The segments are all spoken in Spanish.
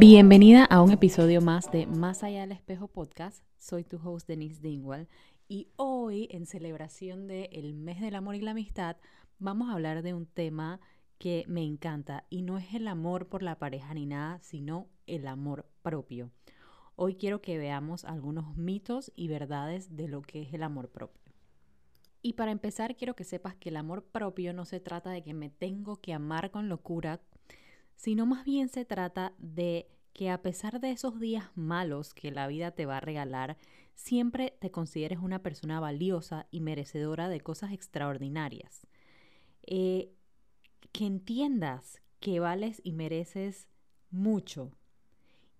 Bienvenida a un episodio más de Más allá del espejo podcast. Soy tu host Denise Dingwall y hoy en celebración del mes del amor y la amistad vamos a hablar de un tema que me encanta y no es el amor por la pareja ni nada, sino el amor propio. Hoy quiero que veamos algunos mitos y verdades de lo que es el amor propio. Y para empezar, quiero que sepas que el amor propio no se trata de que me tengo que amar con locura, sino más bien se trata de que a pesar de esos días malos que la vida te va a regalar, siempre te consideres una persona valiosa y merecedora de cosas extraordinarias. Eh, que entiendas que vales y mereces mucho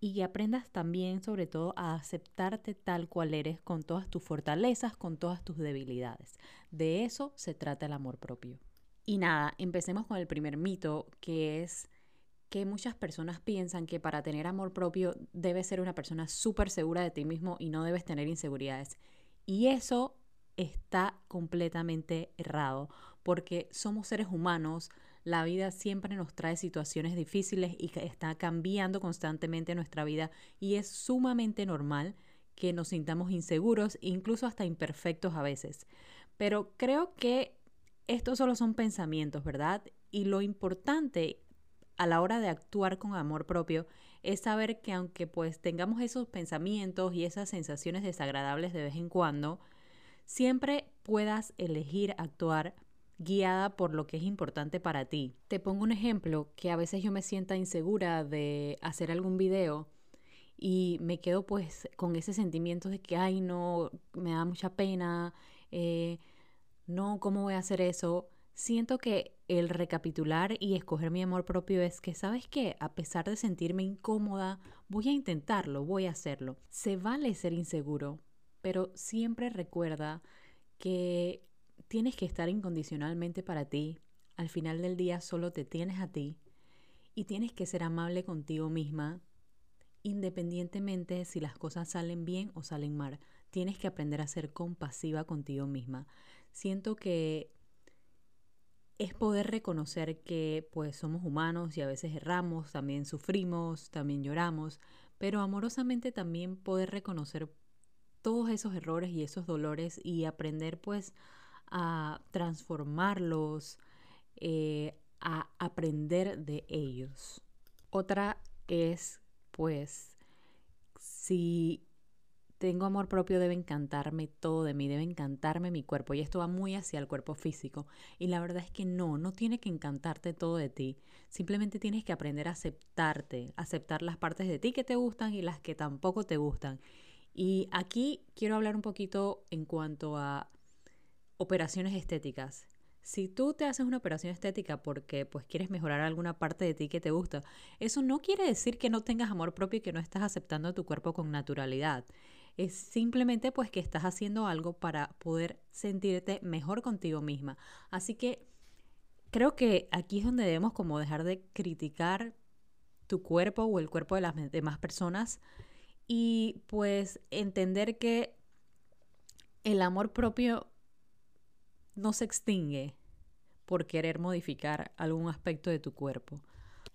y que aprendas también sobre todo a aceptarte tal cual eres con todas tus fortalezas, con todas tus debilidades. De eso se trata el amor propio. Y nada, empecemos con el primer mito que es que muchas personas piensan que para tener amor propio debes ser una persona súper segura de ti mismo y no debes tener inseguridades. Y eso está completamente errado porque somos seres humanos, la vida siempre nos trae situaciones difíciles y está cambiando constantemente nuestra vida y es sumamente normal que nos sintamos inseguros, incluso hasta imperfectos a veces. Pero creo que estos solo son pensamientos, ¿verdad? Y lo importante a la hora de actuar con amor propio es saber que aunque pues tengamos esos pensamientos y esas sensaciones desagradables de vez en cuando, siempre puedas elegir actuar guiada por lo que es importante para ti. Te pongo un ejemplo que a veces yo me sienta insegura de hacer algún video y me quedo pues con ese sentimiento de que, ay, no, me da mucha pena, eh, no, ¿cómo voy a hacer eso? Siento que el recapitular y escoger mi amor propio es que, ¿sabes qué? A pesar de sentirme incómoda, voy a intentarlo, voy a hacerlo. Se vale ser inseguro, pero siempre recuerda que tienes que estar incondicionalmente para ti. Al final del día solo te tienes a ti y tienes que ser amable contigo misma independientemente si las cosas salen bien o salen mal. Tienes que aprender a ser compasiva contigo misma. Siento que es poder reconocer que pues somos humanos y a veces erramos, también sufrimos, también lloramos, pero amorosamente también poder reconocer todos esos errores y esos dolores y aprender pues a transformarlos, eh, a aprender de ellos. Otra es, pues, si tengo amor propio, debe encantarme todo de mí, debe encantarme mi cuerpo. Y esto va muy hacia el cuerpo físico. Y la verdad es que no, no tiene que encantarte todo de ti. Simplemente tienes que aprender a aceptarte, aceptar las partes de ti que te gustan y las que tampoco te gustan. Y aquí quiero hablar un poquito en cuanto a operaciones estéticas. Si tú te haces una operación estética porque pues quieres mejorar alguna parte de ti que te gusta, eso no quiere decir que no tengas amor propio y que no estás aceptando tu cuerpo con naturalidad. Es simplemente pues que estás haciendo algo para poder sentirte mejor contigo misma. Así que creo que aquí es donde debemos como dejar de criticar tu cuerpo o el cuerpo de las demás personas y pues entender que el amor propio no se extingue por querer modificar algún aspecto de tu cuerpo.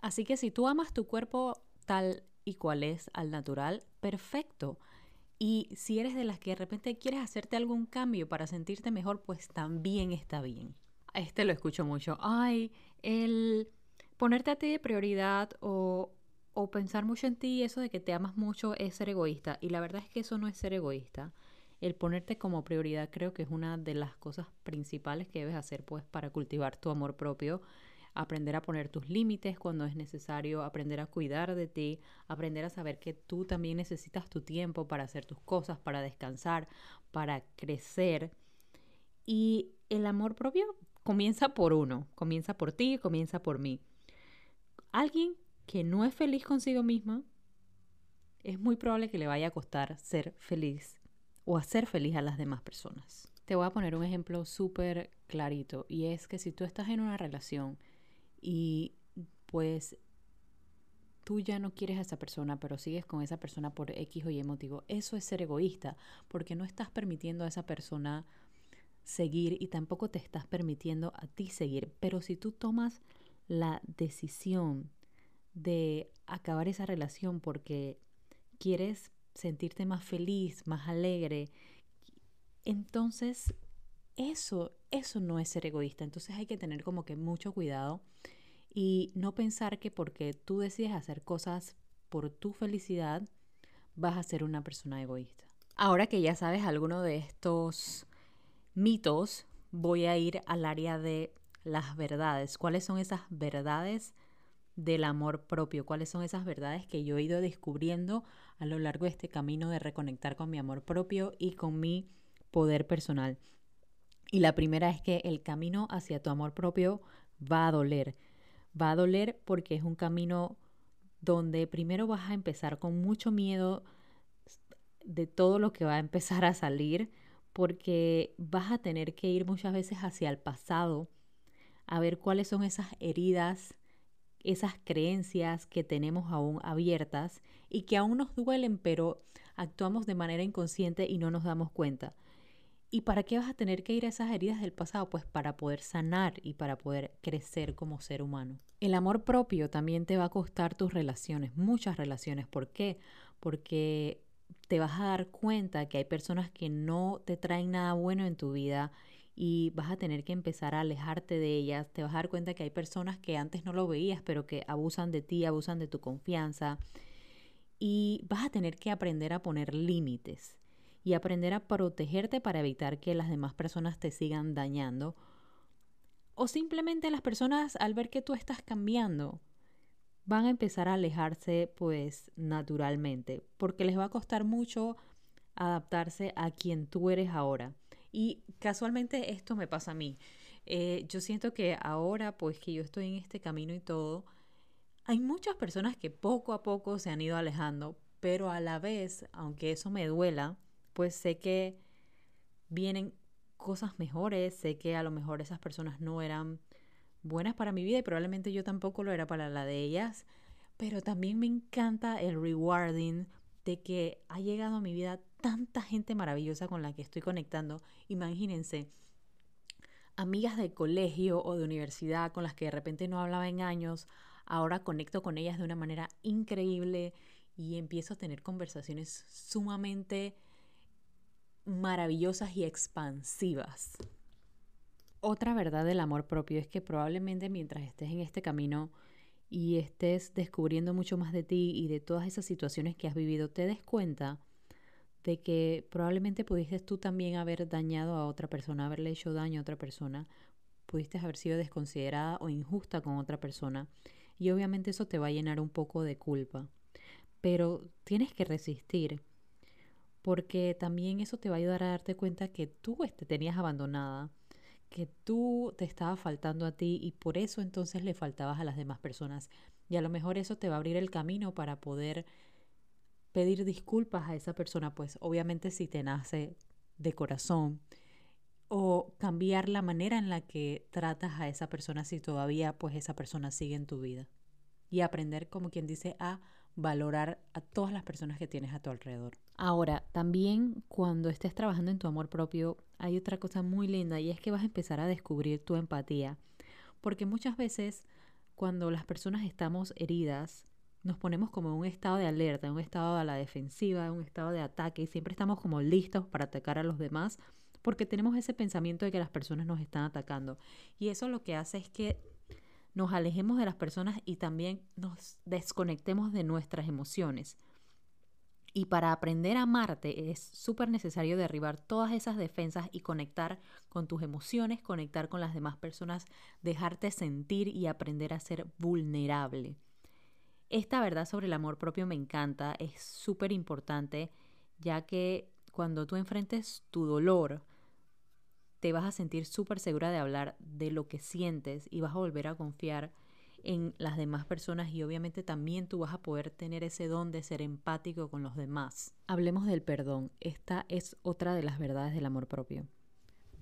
Así que si tú amas tu cuerpo tal y cual es al natural, perfecto. Y si eres de las que de repente quieres hacerte algún cambio para sentirte mejor, pues también está bien. Este lo escucho mucho. Ay, el ponerte a ti de prioridad o, o pensar mucho en ti, eso de que te amas mucho es ser egoísta. Y la verdad es que eso no es ser egoísta el ponerte como prioridad creo que es una de las cosas principales que debes hacer pues para cultivar tu amor propio aprender a poner tus límites cuando es necesario, aprender a cuidar de ti, aprender a saber que tú también necesitas tu tiempo para hacer tus cosas, para descansar, para crecer. Y el amor propio comienza por uno, comienza por ti, comienza por mí. Alguien que no es feliz consigo misma, es muy probable que le vaya a costar ser feliz o hacer feliz a las demás personas. Te voy a poner un ejemplo súper clarito y es que si tú estás en una relación y pues tú ya no quieres a esa persona, pero sigues con esa persona por X o Y motivo, eso es ser egoísta, porque no estás permitiendo a esa persona seguir y tampoco te estás permitiendo a ti seguir. Pero si tú tomas la decisión de acabar esa relación porque quieres sentirte más feliz, más alegre, entonces eso, eso no es ser egoísta. Entonces hay que tener como que mucho cuidado y no pensar que porque tú decides hacer cosas por tu felicidad, vas a ser una persona egoísta. Ahora que ya sabes alguno de estos mitos, voy a ir al área de las verdades. ¿Cuáles son esas verdades del amor propio? ¿Cuáles son esas verdades que yo he ido descubriendo a lo largo de este camino de reconectar con mi amor propio y con mi poder personal? Y la primera es que el camino hacia tu amor propio va a doler. Va a doler porque es un camino donde primero vas a empezar con mucho miedo de todo lo que va a empezar a salir, porque vas a tener que ir muchas veces hacia el pasado a ver cuáles son esas heridas, esas creencias que tenemos aún abiertas y que aún nos duelen, pero actuamos de manera inconsciente y no nos damos cuenta. ¿Y para qué vas a tener que ir a esas heridas del pasado? Pues para poder sanar y para poder crecer como ser humano. El amor propio también te va a costar tus relaciones, muchas relaciones. ¿Por qué? Porque te vas a dar cuenta que hay personas que no te traen nada bueno en tu vida y vas a tener que empezar a alejarte de ellas. Te vas a dar cuenta que hay personas que antes no lo veías, pero que abusan de ti, abusan de tu confianza. Y vas a tener que aprender a poner límites y aprender a protegerte para evitar que las demás personas te sigan dañando. O simplemente las personas al ver que tú estás cambiando van a empezar a alejarse pues naturalmente porque les va a costar mucho adaptarse a quien tú eres ahora. Y casualmente esto me pasa a mí. Eh, yo siento que ahora pues que yo estoy en este camino y todo, hay muchas personas que poco a poco se han ido alejando, pero a la vez, aunque eso me duela, pues sé que vienen cosas mejores, sé que a lo mejor esas personas no eran buenas para mi vida y probablemente yo tampoco lo era para la de ellas, pero también me encanta el rewarding de que ha llegado a mi vida tanta gente maravillosa con la que estoy conectando. Imagínense, amigas de colegio o de universidad con las que de repente no hablaba en años, ahora conecto con ellas de una manera increíble y empiezo a tener conversaciones sumamente maravillosas y expansivas. Otra verdad del amor propio es que probablemente mientras estés en este camino y estés descubriendo mucho más de ti y de todas esas situaciones que has vivido, te des cuenta de que probablemente pudiste tú también haber dañado a otra persona, haberle hecho daño a otra persona, pudiste haber sido desconsiderada o injusta con otra persona y obviamente eso te va a llenar un poco de culpa. Pero tienes que resistir porque también eso te va a ayudar a darte cuenta que tú te tenías abandonada, que tú te estaba faltando a ti y por eso entonces le faltabas a las demás personas. Y a lo mejor eso te va a abrir el camino para poder pedir disculpas a esa persona, pues obviamente si te nace de corazón, o cambiar la manera en la que tratas a esa persona si todavía pues esa persona sigue en tu vida. Y aprender, como quien dice, a valorar a todas las personas que tienes a tu alrededor. Ahora, también cuando estés trabajando en tu amor propio, hay otra cosa muy linda y es que vas a empezar a descubrir tu empatía. Porque muchas veces cuando las personas estamos heridas, nos ponemos como en un estado de alerta, en un estado a la defensiva, en un estado de ataque y siempre estamos como listos para atacar a los demás porque tenemos ese pensamiento de que las personas nos están atacando. Y eso lo que hace es que nos alejemos de las personas y también nos desconectemos de nuestras emociones. Y para aprender a amarte es súper necesario derribar todas esas defensas y conectar con tus emociones, conectar con las demás personas, dejarte sentir y aprender a ser vulnerable. Esta verdad sobre el amor propio me encanta, es súper importante, ya que cuando tú enfrentes tu dolor, te vas a sentir súper segura de hablar de lo que sientes y vas a volver a confiar en las demás personas y obviamente también tú vas a poder tener ese don de ser empático con los demás. Hablemos del perdón. Esta es otra de las verdades del amor propio.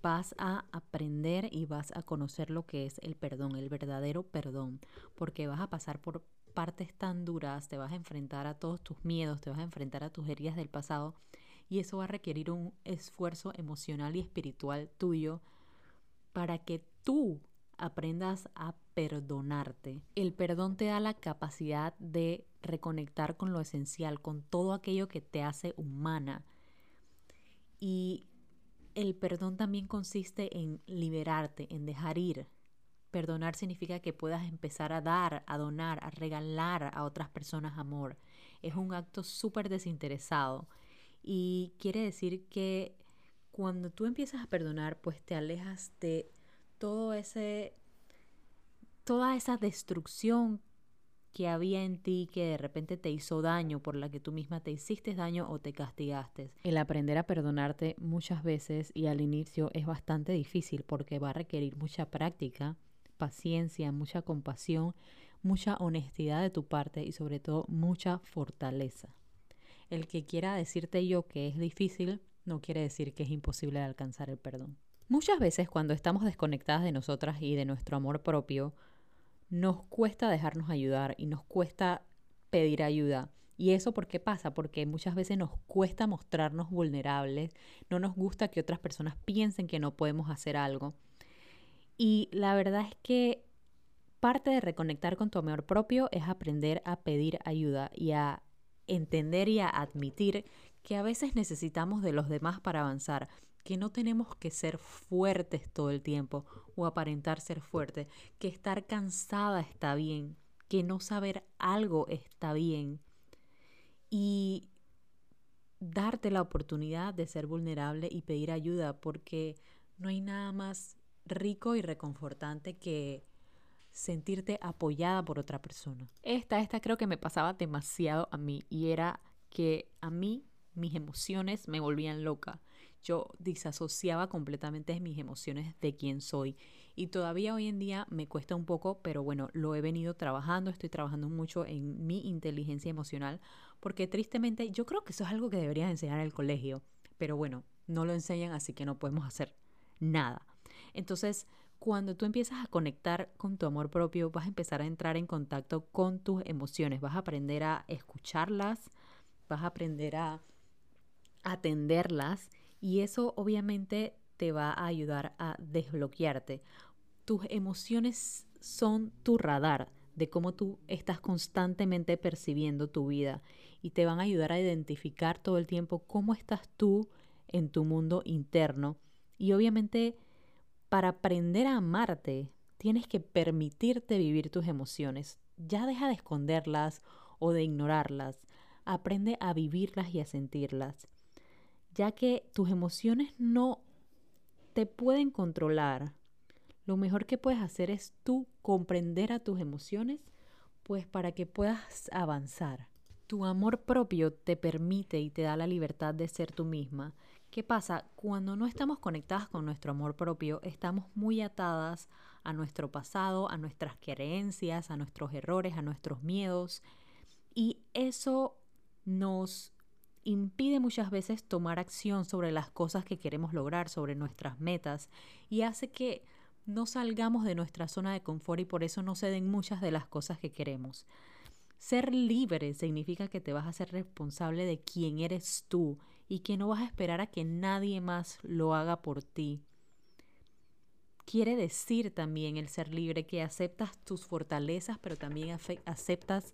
Vas a aprender y vas a conocer lo que es el perdón, el verdadero perdón, porque vas a pasar por partes tan duras, te vas a enfrentar a todos tus miedos, te vas a enfrentar a tus heridas del pasado y eso va a requerir un esfuerzo emocional y espiritual tuyo para que tú aprendas a perdonarte. El perdón te da la capacidad de reconectar con lo esencial, con todo aquello que te hace humana. Y el perdón también consiste en liberarte, en dejar ir. Perdonar significa que puedas empezar a dar, a donar, a regalar a otras personas amor. Es un acto súper desinteresado y quiere decir que cuando tú empiezas a perdonar, pues te alejas de todo ese toda esa destrucción que había en ti que de repente te hizo daño, por la que tú misma te hiciste daño o te castigaste. El aprender a perdonarte muchas veces y al inicio es bastante difícil porque va a requerir mucha práctica, paciencia, mucha compasión, mucha honestidad de tu parte y sobre todo mucha fortaleza. El que quiera decirte yo que es difícil no quiere decir que es imposible de alcanzar el perdón. Muchas veces cuando estamos desconectadas de nosotras y de nuestro amor propio, nos cuesta dejarnos ayudar y nos cuesta pedir ayuda. ¿Y eso por qué pasa? Porque muchas veces nos cuesta mostrarnos vulnerables, no nos gusta que otras personas piensen que no podemos hacer algo. Y la verdad es que parte de reconectar con tu amor propio es aprender a pedir ayuda y a entender y a admitir que a veces necesitamos de los demás para avanzar, que no tenemos que ser fuertes todo el tiempo o aparentar ser fuertes, que estar cansada está bien, que no saber algo está bien y darte la oportunidad de ser vulnerable y pedir ayuda porque no hay nada más rico y reconfortante que sentirte apoyada por otra persona. Esta, esta creo que me pasaba demasiado a mí y era que a mí mis emociones me volvían loca yo disasociaba completamente mis emociones de quién soy. Y todavía hoy en día me cuesta un poco, pero bueno, lo he venido trabajando, estoy trabajando mucho en mi inteligencia emocional, porque tristemente yo creo que eso es algo que deberían enseñar en el colegio, pero bueno, no lo enseñan, así que no podemos hacer nada. Entonces, cuando tú empiezas a conectar con tu amor propio, vas a empezar a entrar en contacto con tus emociones, vas a aprender a escucharlas, vas a aprender a atenderlas y eso obviamente te va a ayudar a desbloquearte. Tus emociones son tu radar de cómo tú estás constantemente percibiendo tu vida y te van a ayudar a identificar todo el tiempo cómo estás tú en tu mundo interno. Y obviamente para aprender a amarte tienes que permitirte vivir tus emociones. Ya deja de esconderlas o de ignorarlas. Aprende a vivirlas y a sentirlas ya que tus emociones no te pueden controlar. Lo mejor que puedes hacer es tú comprender a tus emociones, pues para que puedas avanzar. Tu amor propio te permite y te da la libertad de ser tú misma. ¿Qué pasa? Cuando no estamos conectadas con nuestro amor propio, estamos muy atadas a nuestro pasado, a nuestras creencias, a nuestros errores, a nuestros miedos. Y eso nos impide muchas veces tomar acción sobre las cosas que queremos lograr, sobre nuestras metas, y hace que no salgamos de nuestra zona de confort y por eso no se den muchas de las cosas que queremos. Ser libre significa que te vas a ser responsable de quién eres tú y que no vas a esperar a que nadie más lo haga por ti. Quiere decir también el ser libre que aceptas tus fortalezas, pero también aceptas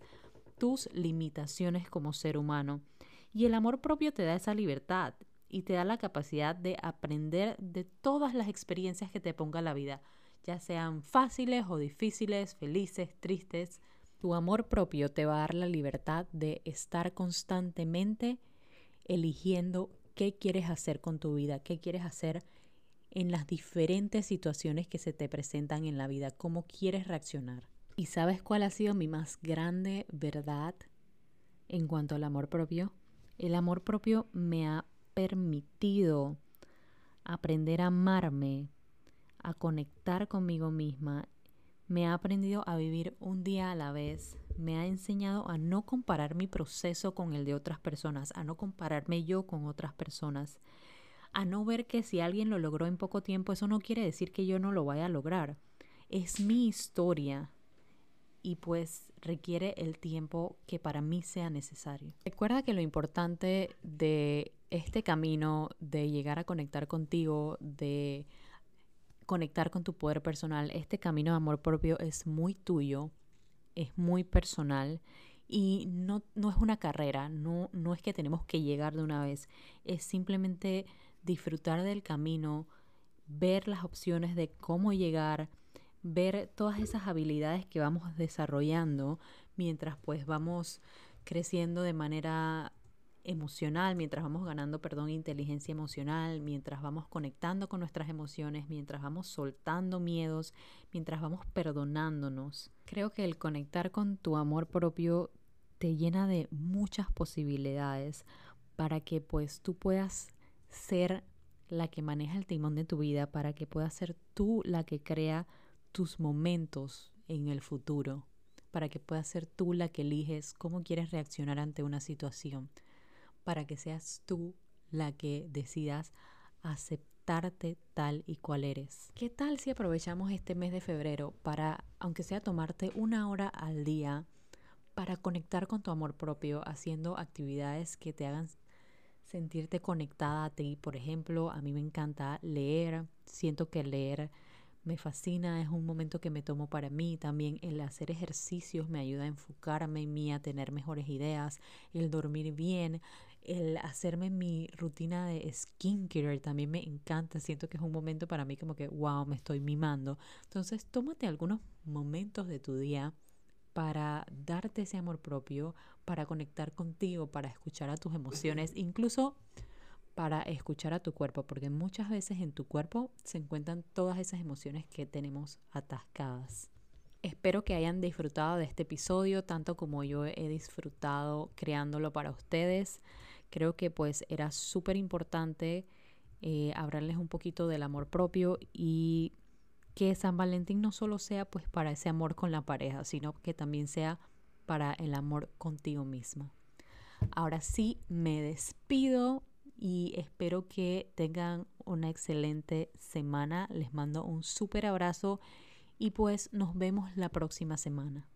tus limitaciones como ser humano y el amor propio te da esa libertad y te da la capacidad de aprender de todas las experiencias que te ponga la vida, ya sean fáciles o difíciles, felices, tristes. Tu amor propio te va a dar la libertad de estar constantemente eligiendo qué quieres hacer con tu vida, qué quieres hacer en las diferentes situaciones que se te presentan en la vida, cómo quieres reaccionar. ¿Y sabes cuál ha sido mi más grande verdad en cuanto al amor propio? El amor propio me ha permitido aprender a amarme, a conectar conmigo misma. Me ha aprendido a vivir un día a la vez. Me ha enseñado a no comparar mi proceso con el de otras personas, a no compararme yo con otras personas, a no ver que si alguien lo logró en poco tiempo, eso no quiere decir que yo no lo vaya a lograr. Es mi historia, y pues requiere el tiempo que para mí sea necesario. Recuerda que lo importante de este camino de llegar a conectar contigo, de conectar con tu poder personal. Este camino de amor propio es muy tuyo, es muy personal y no, no es una carrera, no, no es que tenemos que llegar de una vez, es simplemente disfrutar del camino, ver las opciones de cómo llegar, ver todas esas habilidades que vamos desarrollando mientras pues vamos creciendo de manera emocional, mientras vamos ganando, perdón, inteligencia emocional, mientras vamos conectando con nuestras emociones, mientras vamos soltando miedos, mientras vamos perdonándonos. Creo que el conectar con tu amor propio te llena de muchas posibilidades para que pues tú puedas ser la que maneja el timón de tu vida, para que puedas ser tú la que crea tus momentos en el futuro, para que puedas ser tú la que eliges cómo quieres reaccionar ante una situación para que seas tú la que decidas aceptarte tal y cual eres. ¿Qué tal si aprovechamos este mes de febrero para, aunque sea tomarte una hora al día, para conectar con tu amor propio, haciendo actividades que te hagan sentirte conectada a ti? Por ejemplo, a mí me encanta leer, siento que leer me fascina, es un momento que me tomo para mí. También el hacer ejercicios me ayuda a enfocarme en mí, a tener mejores ideas, el dormir bien, el hacerme mi rutina de skincare también me encanta. Siento que es un momento para mí como que, wow, me estoy mimando. Entonces, tómate algunos momentos de tu día para darte ese amor propio, para conectar contigo, para escuchar a tus emociones, incluso para escuchar a tu cuerpo, porque muchas veces en tu cuerpo se encuentran todas esas emociones que tenemos atascadas. Espero que hayan disfrutado de este episodio tanto como yo he disfrutado creándolo para ustedes. Creo que pues era súper importante eh, hablarles un poquito del amor propio y que San Valentín no solo sea pues para ese amor con la pareja, sino que también sea para el amor contigo misma. Ahora sí, me despido y espero que tengan una excelente semana. Les mando un súper abrazo y pues nos vemos la próxima semana.